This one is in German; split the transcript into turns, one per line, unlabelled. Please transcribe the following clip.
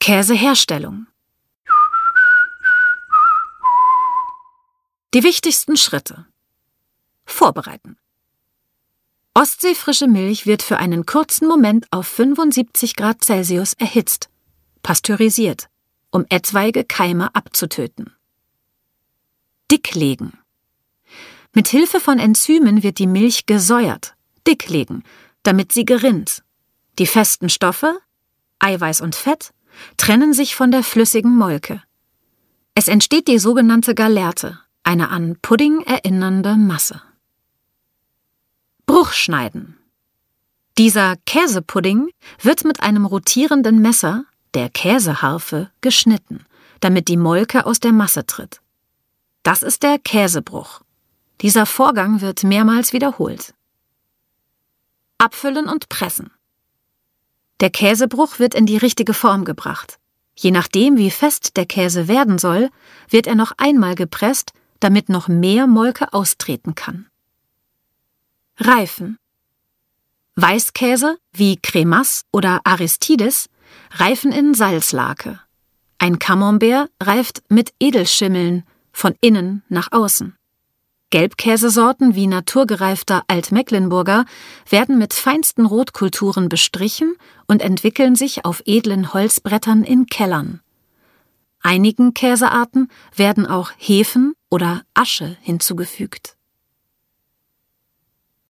Käseherstellung. Die wichtigsten Schritte. Vorbereiten. Ostseefrische Milch wird für einen kurzen Moment auf 75 Grad Celsius erhitzt, pasteurisiert, um etwaige Keime abzutöten. Dicklegen. Mit Hilfe von Enzymen wird die Milch gesäuert, dicklegen, damit sie gerinnt. Die festen Stoffe, Eiweiß und Fett, trennen sich von der flüssigen Molke. Es entsteht die sogenannte Galerte, eine an Pudding erinnernde Masse. Bruchschneiden. Dieser Käsepudding wird mit einem rotierenden Messer, der Käseharfe, geschnitten, damit die Molke aus der Masse tritt. Das ist der Käsebruch. Dieser Vorgang wird mehrmals wiederholt. Abfüllen und pressen. Der Käsebruch wird in die richtige Form gebracht. Je nachdem, wie fest der Käse werden soll, wird er noch einmal gepresst, damit noch mehr Molke austreten kann. Reifen. Weißkäse wie Cremas oder Aristides reifen in Salzlake. Ein Camembert reift mit Edelschimmeln von innen nach außen. Gelbkäsesorten wie naturgereifter Altmecklenburger werden mit feinsten Rotkulturen bestrichen und entwickeln sich auf edlen Holzbrettern in Kellern. Einigen Käsearten werden auch Hefen oder Asche hinzugefügt.